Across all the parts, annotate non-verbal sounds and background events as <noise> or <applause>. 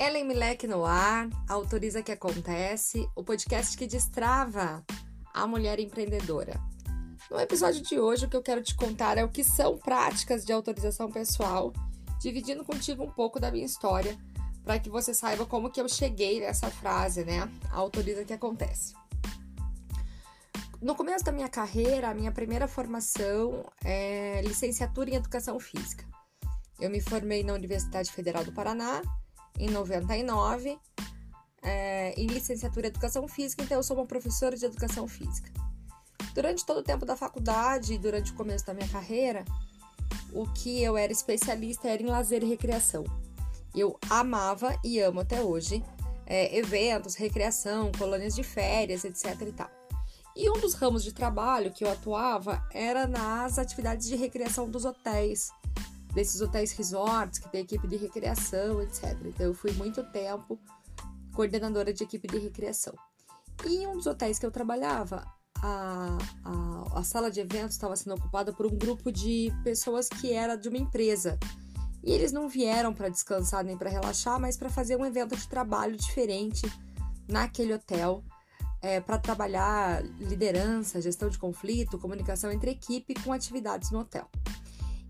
Ellen Milek no ar, autoriza que acontece, o podcast que destrava a mulher empreendedora. No episódio de hoje, o que eu quero te contar é o que são práticas de autorização pessoal, dividindo contigo um pouco da minha história, para que você saiba como que eu cheguei nessa frase, né? Autoriza que acontece. No começo da minha carreira, a minha primeira formação é licenciatura em Educação Física. Eu me formei na Universidade Federal do Paraná em 99 é, em licenciatura em Educação Física, então eu sou uma professora de Educação Física. Durante todo o tempo da faculdade e durante o começo da minha carreira, o que eu era especialista era em lazer e recreação. Eu amava e amo até hoje é, eventos, recreação, colônias de férias, etc e tal. E um dos ramos de trabalho que eu atuava era nas atividades de recreação dos hotéis, desses hotéis resorts que tem equipe de recreação, etc. Então eu fui muito tempo coordenadora de equipe de recreação. E em um dos hotéis que eu trabalhava, a, a, a sala de eventos estava sendo ocupada por um grupo de pessoas que era de uma empresa. E eles não vieram para descansar nem para relaxar, mas para fazer um evento de trabalho diferente naquele hotel, é, para trabalhar liderança, gestão de conflito, comunicação entre equipe com atividades no hotel.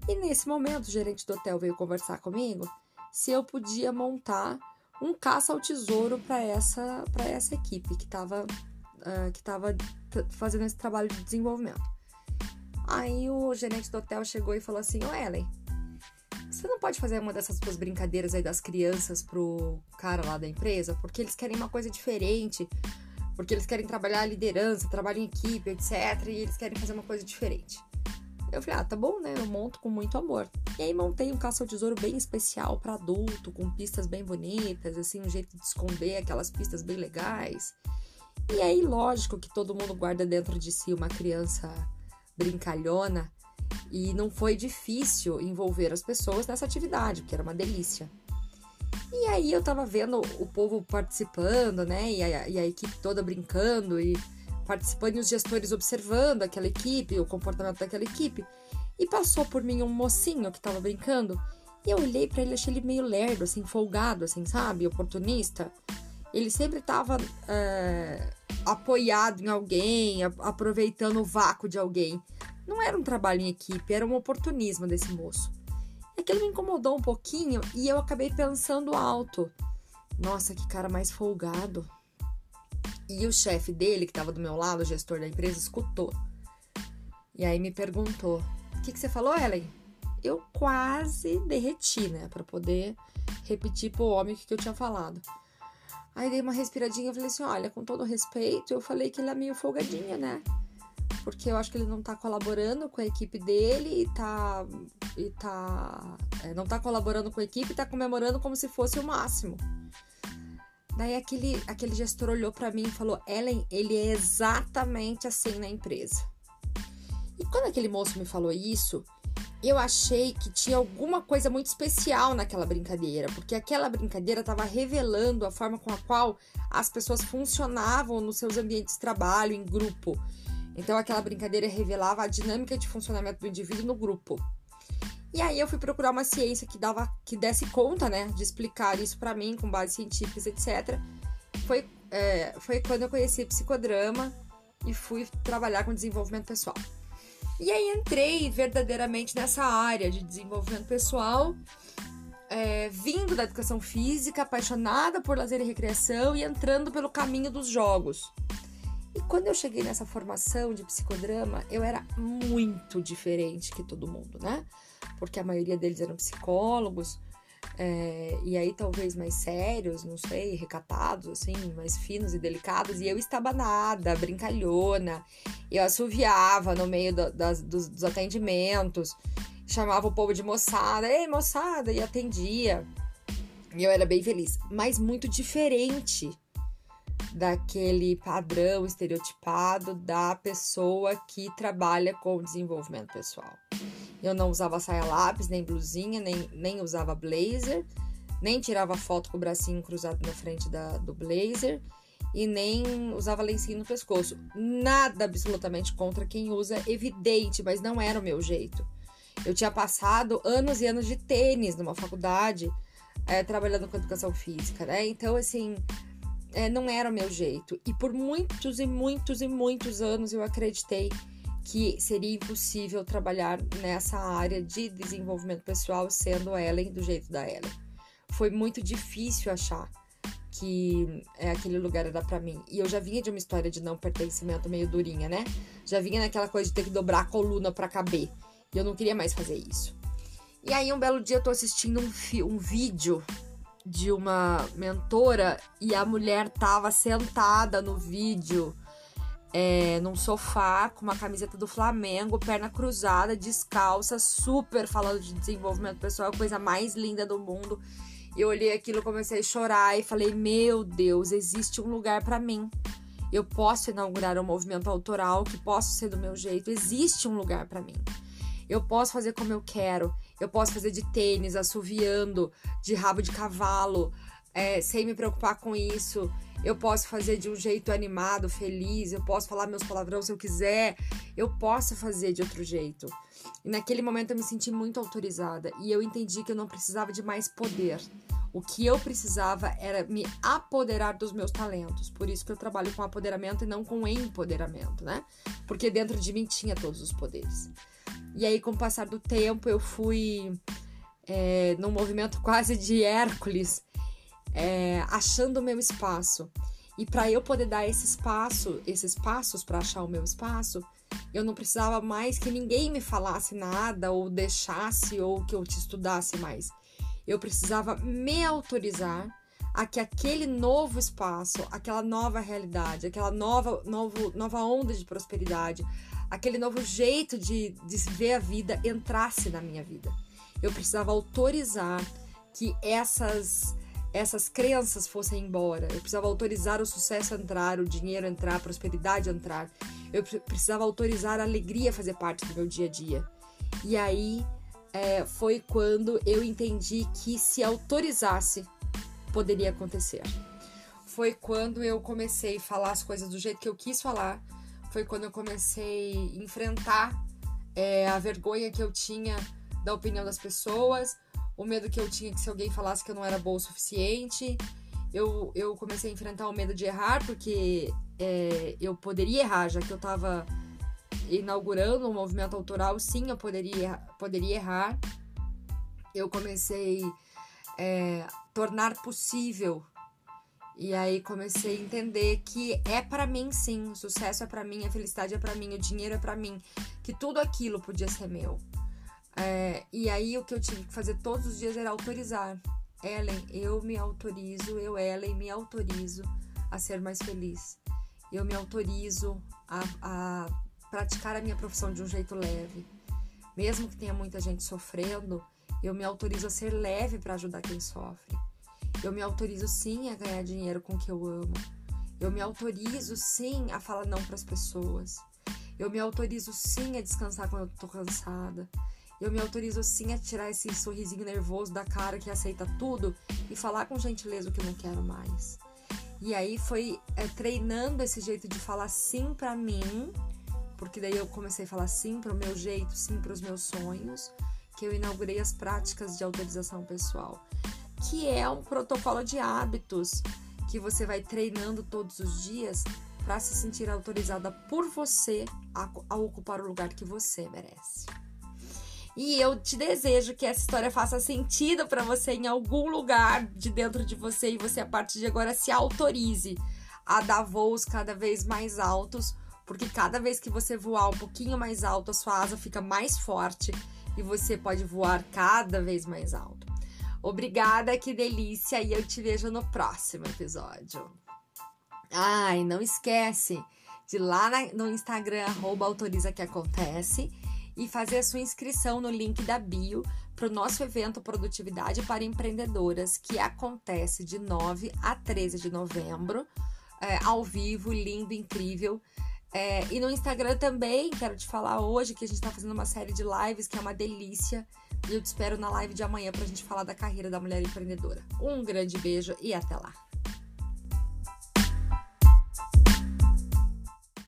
E nesse momento, o gerente do hotel veio conversar comigo se eu podia montar um caça ao tesouro para essa, essa equipe que estava uh, que tava fazendo esse trabalho de desenvolvimento. Aí o gerente do hotel chegou e falou assim: Ô Ellen, você não pode fazer uma dessas suas brincadeiras aí das crianças pro cara lá da empresa? Porque eles querem uma coisa diferente, porque eles querem trabalhar a liderança, trabalho em equipe, etc. E eles querem fazer uma coisa diferente. Eu falei, ah, tá bom, né? Eu monto com muito amor. E aí montei um caça ao tesouro bem especial para adulto, com pistas bem bonitas, assim, um jeito de esconder aquelas pistas bem legais. E aí, lógico que todo mundo guarda dentro de si uma criança brincalhona, e não foi difícil envolver as pessoas nessa atividade, porque era uma delícia. E aí eu tava vendo o povo participando, né? E a, e a equipe toda brincando e participando e os gestores observando aquela equipe, o comportamento daquela equipe. E passou por mim um mocinho que tava brincando. E eu olhei para ele, achei ele meio lerdo, assim, folgado, assim, sabe? Oportunista. Ele sempre tava é, apoiado em alguém, aproveitando o vácuo de alguém. Não era um trabalho em equipe, era um oportunismo desse moço. Aquilo me incomodou um pouquinho e eu acabei pensando alto. Nossa, que cara mais folgado. E o chefe dele, que estava do meu lado, o gestor da empresa, escutou. E aí me perguntou: O que, que você falou, Ellen? Eu quase derreti, né? Para poder repetir pro homem o que, que eu tinha falado. Aí dei uma respiradinha e falei assim: Olha, com todo respeito, eu falei que ele é meio folgadinho, né? Porque eu acho que ele não tá colaborando com a equipe dele e tá. E tá é, não tá colaborando com a equipe e tá comemorando como se fosse o máximo. Daí aquele, aquele gestor olhou para mim e falou: Ellen, ele é exatamente assim na empresa. E quando aquele moço me falou isso, eu achei que tinha alguma coisa muito especial naquela brincadeira, porque aquela brincadeira estava revelando a forma com a qual as pessoas funcionavam nos seus ambientes de trabalho, em grupo. Então, aquela brincadeira revelava a dinâmica de funcionamento do indivíduo no grupo. E aí eu fui procurar uma ciência que dava que desse conta, né, de explicar isso para mim com bases científicas, etc. Foi é, foi quando eu conheci psicodrama e fui trabalhar com desenvolvimento pessoal. E aí entrei verdadeiramente nessa área de desenvolvimento pessoal, é, vindo da educação física, apaixonada por lazer e recreação e entrando pelo caminho dos jogos. E quando eu cheguei nessa formação de psicodrama, eu era muito diferente que todo mundo, né? Porque a maioria deles eram psicólogos, é, e aí talvez mais sérios, não sei, recatados, assim, mais finos e delicados, e eu estava nada, brincalhona, eu assoviava no meio do, das, dos, dos atendimentos, chamava o povo de moçada, ei moçada, e atendia. E eu era bem feliz, mas muito diferente daquele padrão estereotipado da pessoa que trabalha com desenvolvimento pessoal. Eu não usava saia lápis, nem blusinha, nem, nem usava blazer, nem tirava foto com o bracinho cruzado na frente da, do blazer e nem usava lencinho no pescoço. Nada absolutamente contra quem usa, evidente, mas não era o meu jeito. Eu tinha passado anos e anos de tênis numa faculdade é, trabalhando com educação física, né? Então, assim, é, não era o meu jeito. E por muitos e muitos e muitos anos eu acreditei que seria impossível trabalhar nessa área de desenvolvimento pessoal sendo Ellen do jeito da Ellen. Foi muito difícil achar que é, aquele lugar era para mim. E eu já vinha de uma história de não pertencimento meio durinha, né? Já vinha naquela coisa de ter que dobrar a coluna para caber. E eu não queria mais fazer isso. E aí, um belo dia, eu tô assistindo um, um vídeo de uma mentora e a mulher tava sentada no vídeo é, num sofá com uma camiseta do Flamengo, perna cruzada, descalça, super falando de desenvolvimento pessoal, coisa mais linda do mundo. Eu olhei aquilo, comecei a chorar e falei: Meu Deus, existe um lugar para mim. Eu posso inaugurar um movimento autoral que posso ser do meu jeito. Existe um lugar para mim. Eu posso fazer como eu quero. Eu posso fazer de tênis, assoviando, de rabo de cavalo, é, sem me preocupar com isso. Eu posso fazer de um jeito animado, feliz. Eu posso falar meus palavrões se eu quiser. Eu posso fazer de outro jeito. E naquele momento eu me senti muito autorizada e eu entendi que eu não precisava de mais poder. O que eu precisava era me apoderar dos meus talentos. Por isso que eu trabalho com apoderamento e não com empoderamento, né? Porque dentro de mim tinha todos os poderes. E aí, com o passar do tempo, eu fui é, num movimento <laughs> quase de Hércules, é, achando o meu espaço. E para eu poder dar esse espaço, esses passos para achar o meu espaço, eu não precisava mais que ninguém me falasse nada ou deixasse ou que eu te estudasse mais. Eu precisava me autorizar a que aquele novo espaço, aquela nova realidade, aquela nova, novo, nova onda de prosperidade, aquele novo jeito de, de ver a vida entrasse na minha vida. Eu precisava autorizar que essas essas crenças fossem embora. Eu precisava autorizar o sucesso a entrar, o dinheiro a entrar, a prosperidade a entrar. Eu precisava autorizar a alegria a fazer parte do meu dia a dia. E aí é, foi quando eu entendi que se autorizasse, poderia acontecer. Foi quando eu comecei a falar as coisas do jeito que eu quis falar. Foi quando eu comecei a enfrentar é, a vergonha que eu tinha da opinião das pessoas, o medo que eu tinha que se alguém falasse que eu não era boa o suficiente. Eu, eu comecei a enfrentar o medo de errar, porque é, eu poderia errar, já que eu estava inaugurando um movimento autoral, sim, eu poderia, poderia errar. Eu comecei a é, tornar possível. E aí comecei a entender que é para mim sim, o sucesso é para mim, a felicidade é para mim, o dinheiro é para mim, que tudo aquilo podia ser meu. É, e aí o que eu tive que fazer todos os dias era autorizar. Ellen, eu me autorizo, eu, Ellen, me autorizo a ser mais feliz. Eu me autorizo a, a praticar a minha profissão de um jeito leve. Mesmo que tenha muita gente sofrendo, eu me autorizo a ser leve para ajudar quem sofre. Eu me autorizo sim a ganhar dinheiro com o que eu amo. Eu me autorizo sim a falar não para as pessoas. Eu me autorizo sim a descansar quando eu tô cansada. Eu me autorizo sim a tirar esse sorrisinho nervoso da cara que aceita tudo e falar com gentileza o que eu não quero mais. E aí foi é, treinando esse jeito de falar sim para mim porque daí eu comecei a falar sim para o meu jeito, sim para os meus sonhos, que eu inaugurei as práticas de autorização pessoal, que é um protocolo de hábitos que você vai treinando todos os dias para se sentir autorizada por você a, a ocupar o lugar que você merece. E eu te desejo que essa história faça sentido para você em algum lugar de dentro de você e você a partir de agora se autorize a dar voos cada vez mais altos porque cada vez que você voar um pouquinho mais alto, a sua asa fica mais forte e você pode voar cada vez mais alto. Obrigada, que delícia! E eu te vejo no próximo episódio. Ai, não esquece de lá no Instagram, arroba autoriza que acontece, e fazer a sua inscrição no link da bio para o nosso evento Produtividade para Empreendedoras, que acontece de 9 a 13 de novembro, é, ao vivo, lindo, incrível. É, e no Instagram também, quero te falar hoje que a gente tá fazendo uma série de lives que é uma delícia. E eu te espero na live de amanhã pra gente falar da carreira da mulher empreendedora. Um grande beijo e até lá!